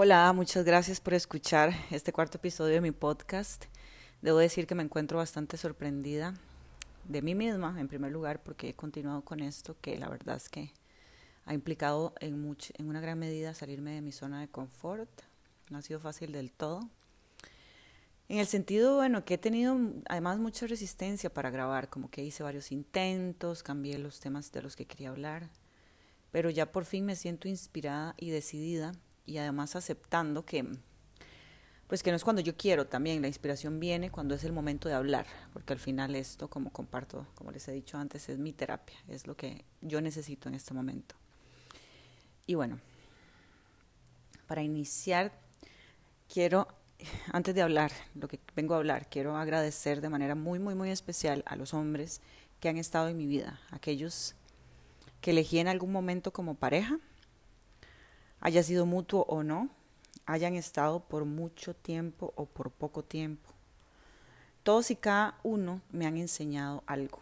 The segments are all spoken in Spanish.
Hola, muchas gracias por escuchar este cuarto episodio de mi podcast. Debo decir que me encuentro bastante sorprendida de mí misma, en primer lugar, porque he continuado con esto, que la verdad es que ha implicado en, en una gran medida salirme de mi zona de confort. No ha sido fácil del todo. En el sentido, bueno, que he tenido además mucha resistencia para grabar, como que hice varios intentos, cambié los temas de los que quería hablar, pero ya por fin me siento inspirada y decidida y además aceptando que pues que no es cuando yo quiero también, la inspiración viene cuando es el momento de hablar, porque al final esto, como comparto, como les he dicho antes, es mi terapia, es lo que yo necesito en este momento. Y bueno, para iniciar, quiero, antes de hablar, lo que vengo a hablar, quiero agradecer de manera muy, muy, muy especial a los hombres que han estado en mi vida, aquellos que elegí en algún momento como pareja, haya sido mutuo o no, hayan estado por mucho tiempo o por poco tiempo. Todos y cada uno me han enseñado algo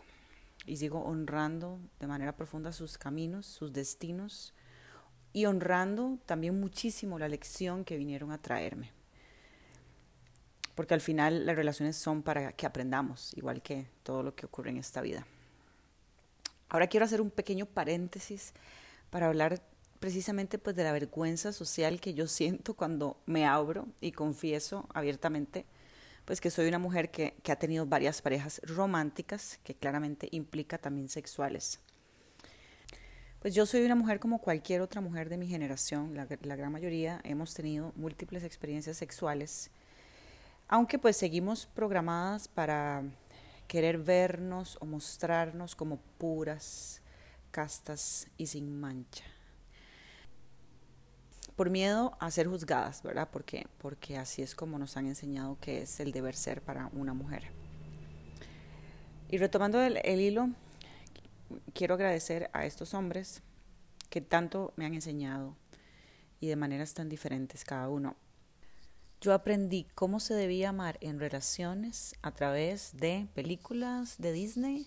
y sigo honrando de manera profunda sus caminos, sus destinos y honrando también muchísimo la lección que vinieron a traerme. Porque al final las relaciones son para que aprendamos, igual que todo lo que ocurre en esta vida. Ahora quiero hacer un pequeño paréntesis para hablar precisamente pues de la vergüenza social que yo siento cuando me abro y confieso abiertamente pues que soy una mujer que, ha tenido varias parejas románticas que claramente implica también sexuales. Pues yo soy una mujer como cualquier otra mujer de mi generación, la, la gran mayoría hemos tenido múltiples experiencias sexuales, aunque pues seguimos programadas para querer vernos o mostrarnos como puras, castas y sin mancha por miedo a ser juzgadas, ¿verdad? Porque, porque así es como nos han enseñado que es el deber ser para una mujer. Y retomando el, hilo, quiero agradecer a estos hombres que tanto me han enseñado y de maneras tan diferentes cada uno. Yo aprendí cómo se debía amar en relaciones a través de películas de Disney,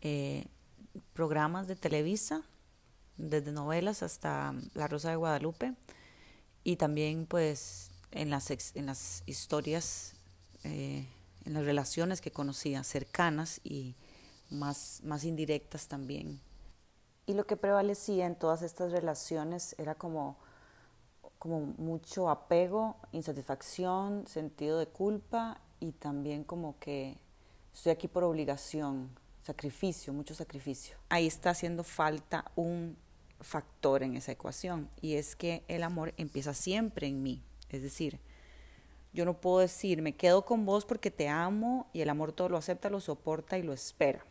eh, programas de Televisa desde novelas hasta La Rosa de Guadalupe y también pues en las, en las historias, eh, en las relaciones que conocía, cercanas y más, más indirectas también. Y lo que prevalecía en todas estas relaciones era como, como mucho apego, insatisfacción, sentido de culpa y también como que estoy aquí por obligación, sacrificio, mucho sacrificio. Ahí está haciendo falta un factor en esa ecuación y es que el amor empieza siempre en mí. Es decir, yo no puedo decir, me quedo con vos porque te amo y el amor todo lo acepta, lo soporta y lo espera.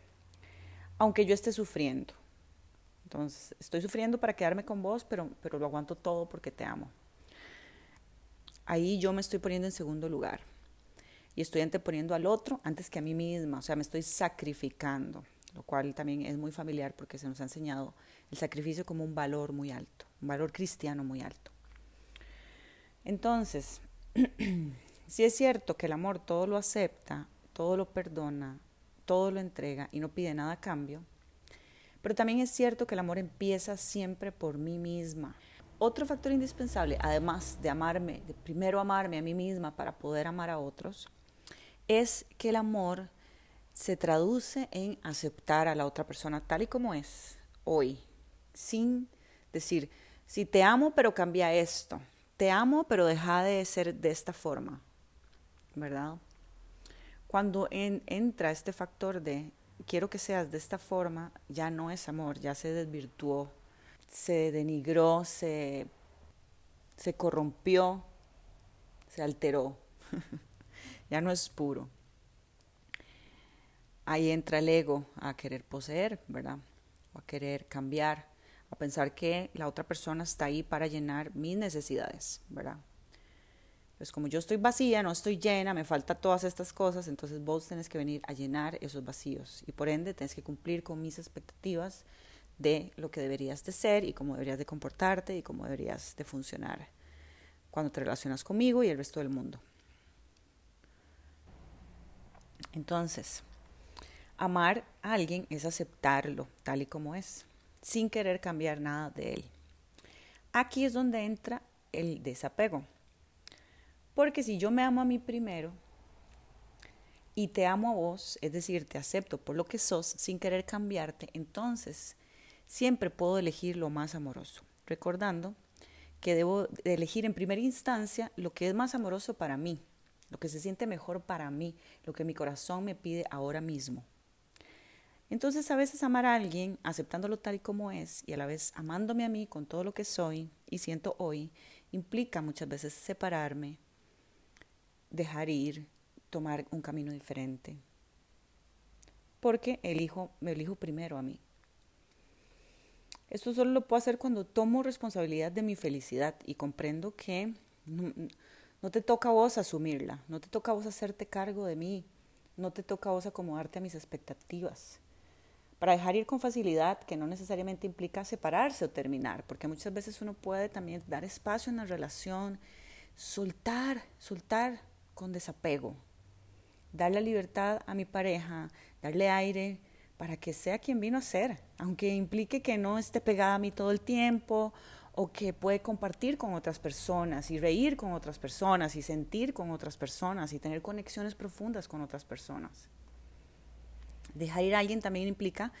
Aunque yo esté sufriendo. Entonces, estoy sufriendo para quedarme con vos, pero, pero lo aguanto todo porque te amo. Ahí yo me estoy poniendo en segundo lugar y estoy anteponiendo al otro antes que a mí misma, o sea, me estoy sacrificando, lo cual también es muy familiar porque se nos ha enseñado el sacrificio como un valor muy alto, un valor cristiano muy alto. Entonces, si es cierto que el amor todo lo acepta, todo lo perdona, todo lo entrega y no pide nada a cambio, pero también es cierto que el amor empieza siempre por mí misma. Otro factor indispensable, además de amarme, de primero amarme a mí misma para poder amar a otros, es que el amor se traduce en aceptar a la otra persona tal y como es hoy, sin decir, si te amo, pero cambia esto. Te amo, pero deja de ser de esta forma. ¿Verdad? Cuando entra este factor de quiero que seas de esta forma, ya no es amor, ya se desvirtuó, se denigró, se, se corrompió, se alteró. ya no es puro. Ahí entra el ego a querer poseer, ¿verdad? O a querer cambiar a pensar que la otra persona está ahí para llenar mis necesidades, ¿verdad? Pues como yo estoy vacía, no estoy llena, me falta todas estas cosas, entonces vos tenés que venir a llenar esos vacíos y por ende tenés que cumplir con mis expectativas de lo que deberías de ser y cómo deberías de comportarte y cómo deberías de funcionar cuando te relacionas conmigo y el resto del mundo. Entonces, amar a alguien es aceptarlo tal y como es sin querer cambiar nada de él. Aquí es donde entra el desapego. Porque si yo me amo a mí primero y te amo a vos, es decir, te acepto por lo que sos sin querer cambiarte, entonces siempre puedo elegir lo más amoroso, recordando que debo elegir en primera instancia lo que es más amoroso para mí, lo que se siente mejor para mí, lo que mi corazón me pide ahora mismo. Entonces a veces amar a alguien, aceptándolo tal y como es, y a la vez amándome a mí con todo lo que soy y siento hoy, implica muchas veces separarme, dejar ir, tomar un camino diferente. Porque elijo, me elijo primero a mí. Esto solo lo puedo hacer cuando tomo responsabilidad de mi felicidad y comprendo que no, no, te toca a vos asumirla, no te toca a vos hacerte cargo de mí, no te toca a vos acomodarte a mis expectativas. Para dejar ir con facilidad, que no necesariamente implica separarse o terminar, porque muchas veces uno puede también dar espacio en la relación, soltar, soltar con desapego, darle libertad a mi pareja, darle aire para que sea quien vino a ser, aunque implique que no esté pegada a mí todo el tiempo o que puede compartir con otras personas y reír con otras personas y sentir con otras personas y tener conexiones profundas con otras personas. Dejar ir a alguien también implica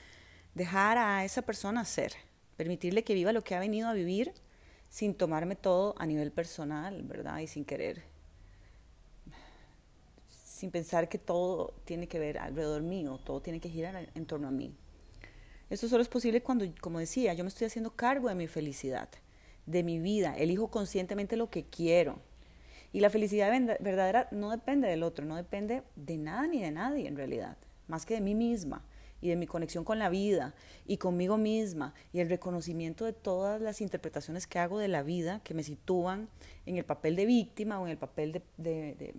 dejar a esa persona ser, permitirle que viva lo que ha venido a vivir sin tomarme todo a nivel personal, ¿verdad? Y sin querer sin pensar que todo tiene que ver alrededor mío, todo tiene que girar en torno a mí. Esto solo es posible cuando, como decía, yo me estoy haciendo cargo de mi felicidad, de mi vida, elijo conscientemente lo que quiero. Y la felicidad verdadera no depende del otro, no depende de nada ni de nadie en realidad, más que de mí misma y de mi conexión con la vida y conmigo misma y el reconocimiento de todas las interpretaciones que hago de la vida que me sitúan en el papel de víctima o en el papel de,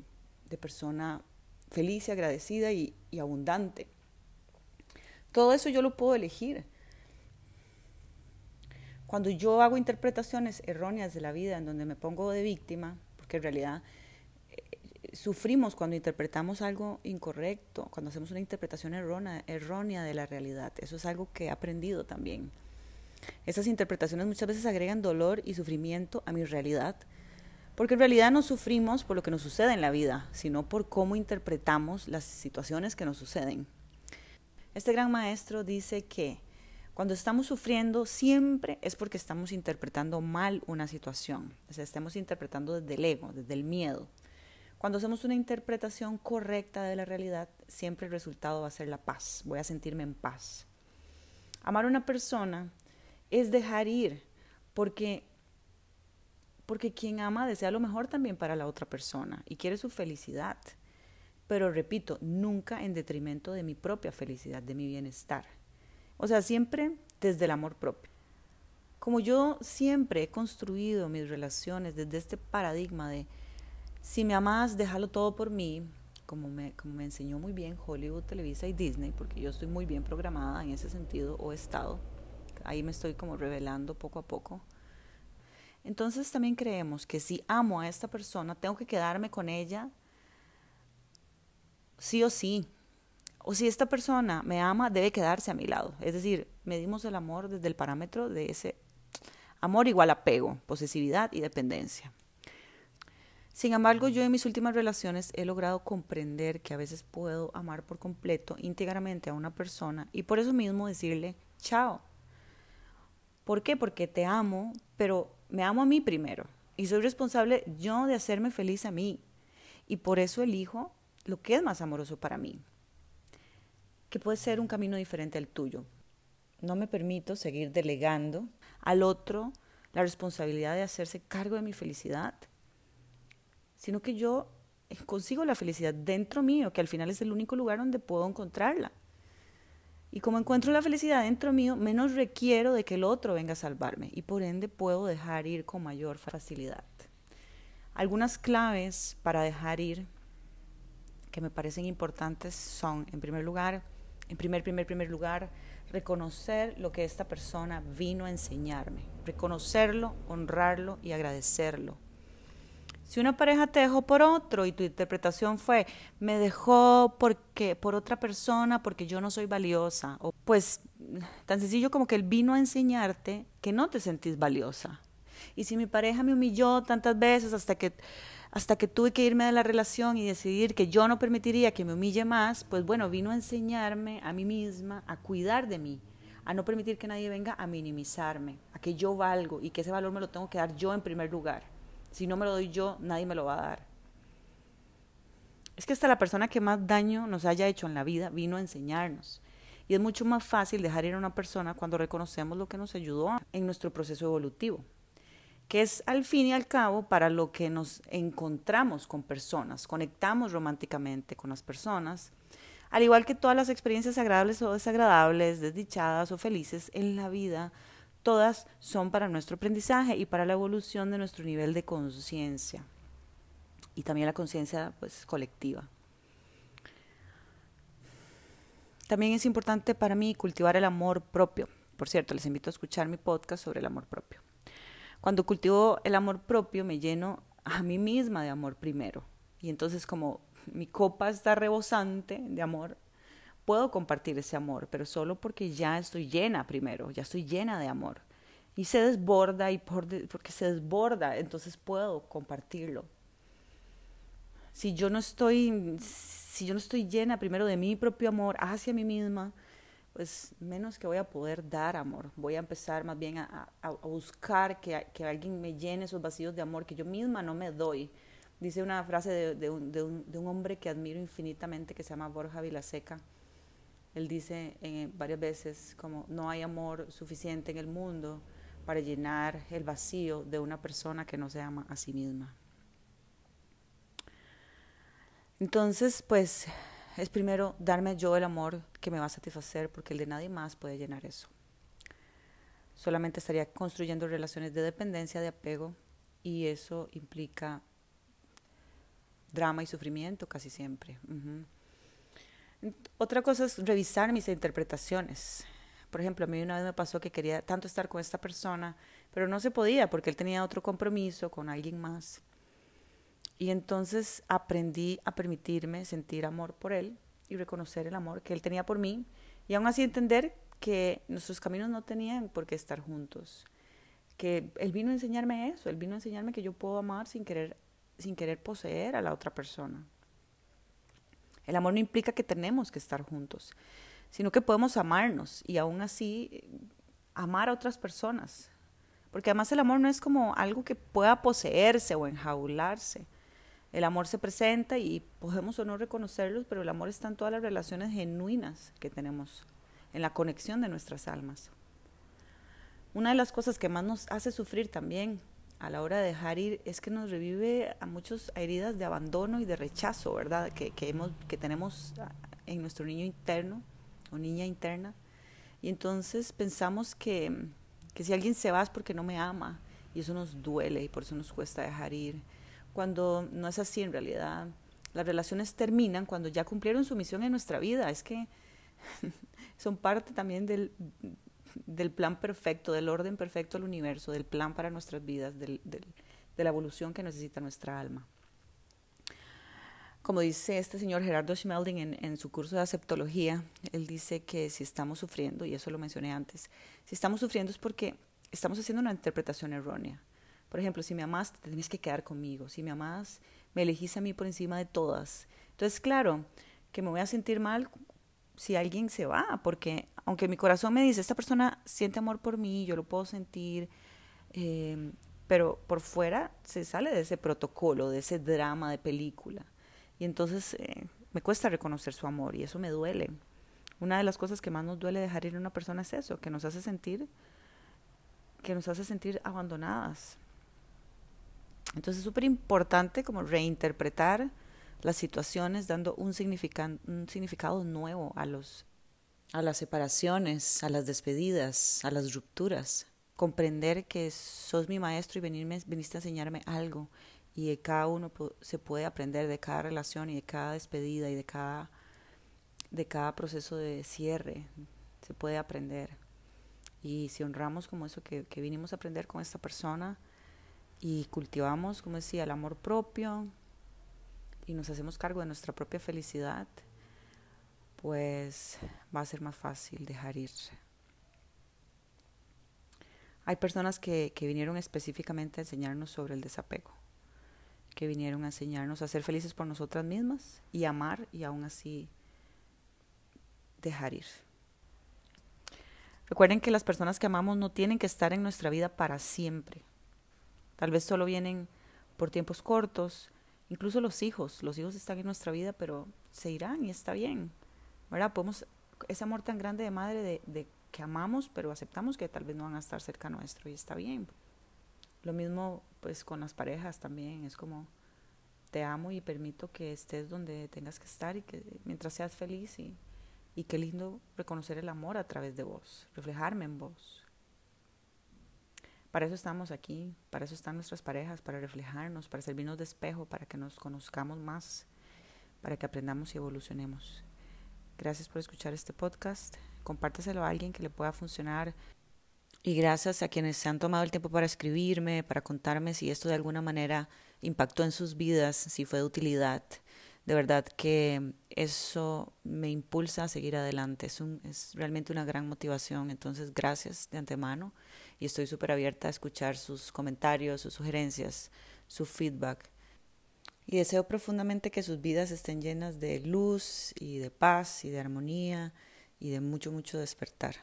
persona feliz y agradecida y, abundante. Todo eso yo lo puedo elegir. Cuando yo hago interpretaciones erróneas de la vida en donde me pongo de víctima, porque en realidad sufrimos cuando interpretamos algo incorrecto, cuando hacemos una interpretación errónea, errónea de la realidad. Eso es algo que he aprendido también. Esas interpretaciones muchas veces agregan dolor y sufrimiento a mi realidad porque en realidad no sufrimos por lo que nos sucede en la vida, sino por cómo interpretamos las situaciones que nos suceden. Este gran maestro dice que cuando estamos sufriendo siempre es porque estamos interpretando mal una situación, o sea, estamos interpretando desde el ego, desde el miedo. Cuando hacemos una interpretación correcta de la realidad, siempre el resultado va a ser la paz, voy a sentirme en paz. Amar a una persona es dejar ir, porque porque quien ama desea lo mejor también para la otra persona y quiere su felicidad. Pero repito, nunca en detrimento de mi propia felicidad, de mi bienestar. O sea, siempre desde el amor propio. Como yo siempre he construido mis relaciones desde este paradigma de si me amas, déjalo todo por mí, como me, como me enseñó muy bien Hollywood, Televisa y Disney, porque yo estoy muy bien programada en ese sentido o estado. Ahí me estoy como revelando poco a poco entonces también creemos que si amo a esta persona, tengo que quedarme con ella sí o sí. O si esta persona me ama, debe quedarse a mi lado. Es decir, medimos el amor desde el parámetro de ese amor igual apego, posesividad y dependencia. Sin embargo, yo en mis últimas relaciones he logrado comprender que a veces puedo amar por completo, íntegramente a una persona y por eso mismo decirle chao. ¿Por qué? Porque te amo, pero me amo a mí primero y soy responsable yo de hacerme feliz a mí. Y por eso elijo lo que es más amoroso para mí, que puede ser un camino diferente al tuyo. No me permito seguir delegando al otro la responsabilidad de hacerse cargo de mi felicidad, sino que yo consigo la felicidad dentro mío, que al final es el único lugar donde puedo encontrarla. Y como encuentro la felicidad dentro mío, menos requiero de que el otro venga a salvarme y por ende puedo dejar ir con mayor facilidad. Algunas claves para dejar ir que me parecen importantes son, en primer lugar, en primer, primer, primer lugar, reconocer lo que esta persona vino a enseñarme, reconocerlo, honrarlo y agradecerlo. Si una pareja te dejó por otro y tu interpretación fue, me dejó porque, por otra persona porque yo no soy valiosa, o pues tan sencillo como que él vino a enseñarte que no te sentís valiosa. Y si mi pareja me humilló tantas veces hasta que hasta que tuve que irme de la relación y decidir que yo no permitiría que me humille más, pues bueno, vino a enseñarme a mí misma a cuidar de mí, a no permitir que nadie venga a minimizarme, a que yo valgo y que ese valor me lo tengo que dar yo en primer lugar. Si no me lo doy yo, nadie me lo va a dar. Es que hasta la persona que más daño nos haya hecho en la vida vino a enseñarnos. Y es mucho más fácil dejar ir a una persona cuando reconocemos lo que nos ayudó en nuestro proceso evolutivo que es al fin y al cabo para lo que nos encontramos con personas, conectamos románticamente con las personas, al igual que todas las experiencias agradables o desagradables, desdichadas o felices en la vida, todas son para nuestro aprendizaje y para la evolución de nuestro nivel de conciencia y también la conciencia pues colectiva. También es importante para mí cultivar el amor propio. Por cierto, les invito a escuchar mi podcast sobre el amor propio. Cuando cultivo el amor propio, me lleno a mí misma de amor primero. Y entonces como mi copa está rebosante de amor, puedo compartir ese amor, pero solo porque ya estoy llena primero, ya estoy llena de amor. Y se desborda y por porque se desborda, entonces puedo compartirlo. Si yo no estoy si yo no estoy llena primero de mi propio amor hacia mí misma, pues menos que voy a poder dar amor. Voy a empezar más bien a, buscar que, que, alguien me llene esos vacíos de amor que yo misma no me doy. Dice una frase de, de, un, de, un, hombre que admiro infinitamente que se llama Borja Vilaseca. Él dice eh, varias veces como no hay amor suficiente en el mundo para llenar el vacío de una persona que no se ama a sí misma. Entonces, pues es primero darme yo el amor que me va a satisfacer porque el de nadie más puede llenar eso. Solamente estaría construyendo relaciones de dependencia, de apego y eso implica drama y sufrimiento casi siempre. Otra cosa es revisar mis interpretaciones. Por ejemplo, a mí una vez me pasó que quería tanto estar con esta persona, pero no se podía porque él tenía otro compromiso con alguien más. Y entonces aprendí a permitirme sentir amor por él y reconocer el amor que él tenía por mí y aún así entender que nuestros caminos no tenían por qué estar juntos. Que él vino a enseñarme eso, él vino a enseñarme que yo puedo amar sin querer, sin querer poseer a la otra persona. El amor no implica que tenemos que estar juntos, sino que podemos amarnos y aún así eh, amar a otras personas. Porque además el amor no es como algo que pueda poseerse o enjaularse. El amor se presenta y podemos o no reconocerlos, pero el amor está en todas las relaciones genuinas que tenemos, en la conexión de nuestras almas. Una de las cosas que más nos hace sufrir también a la hora de dejar ir es que nos revive a muchas heridas de abandono y de rechazo, ¿verdad? Que, que, hemos, que tenemos en nuestro niño interno o niña interna. Y entonces pensamos que, que si alguien se va es porque no me ama y eso nos duele y por eso nos cuesta dejar ir cuando no es así en realidad. Las relaciones terminan cuando ya cumplieron su misión en nuestra vida. Es que son parte también del, del plan perfecto, del orden perfecto del universo, del plan para nuestras vidas, de la evolución que necesita nuestra alma. Como dice este señor Gerardo Schmelding en, en, su curso de aceptología, él dice que si estamos sufriendo, y eso lo mencioné antes, si estamos sufriendo es porque estamos haciendo una interpretación errónea. Por ejemplo, si me amas, te tienes que quedar conmigo. Si me amas, me elegís a mí por encima de todas. Entonces, claro, que me voy a sentir mal si alguien se va, porque aunque mi corazón me dice, esta persona siente amor por mí, yo lo puedo sentir, eh, pero por fuera se sale de ese protocolo, de ese drama de película. Y entonces eh, me cuesta reconocer su amor y eso me duele. Una de las cosas que más nos duele dejar ir a una persona es eso, que nos hace sentir, que nos hace sentir abandonadas. Entonces es súper importante como reinterpretar las situaciones dando un, un significado nuevo a, los, a las separaciones, a las despedidas, a las rupturas. Comprender que sos mi maestro y venirme, viniste a enseñarme algo y de cada uno se puede aprender de cada relación y de cada despedida y de cada, de cada proceso de cierre. Se puede aprender. Y si honramos como eso que, que vinimos a aprender con esta persona, y cultivamos, como decía, el amor propio y nos hacemos cargo de nuestra propia felicidad, pues va a ser más fácil dejar ir. Hay personas que, que vinieron específicamente a enseñarnos sobre el desapego, que vinieron a enseñarnos a ser felices por nosotras mismas y amar y aún así dejar ir. Recuerden que las personas que amamos no tienen que estar en nuestra vida para siempre. Tal vez solo vienen por tiempos cortos, incluso los hijos. Los hijos están en nuestra vida, pero se irán y está bien. ¿Verdad? Podemos, ese amor tan grande de madre de, que amamos, pero aceptamos que tal vez no van a estar cerca nuestro y está bien. Lo mismo pues con las parejas también, es como te amo y permito que estés donde tengas que estar y que mientras seas feliz y y qué lindo reconocer el amor a través de vos, reflejarme en vos. Para eso estamos aquí, para eso están nuestras parejas, para reflejarnos, para servirnos de espejo, para que nos conozcamos más, para que aprendamos y evolucionemos. Gracias por escuchar este podcast. Compártaselo a alguien que le pueda funcionar. Y gracias a quienes se han tomado el tiempo para escribirme, para contarme si esto de alguna manera impactó en sus vidas, si fue de utilidad de verdad que eso me impulsa a seguir adelante. Es, realmente una gran motivación. Entonces, gracias de antemano y estoy súper abierta a escuchar sus comentarios, sus sugerencias, su feedback. Y deseo profundamente que sus vidas estén llenas de luz y de paz y de armonía y de mucho, mucho despertar.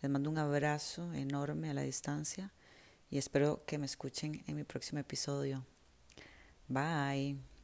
Les mando un abrazo enorme a la distancia y espero que me escuchen en mi próximo episodio. Bye.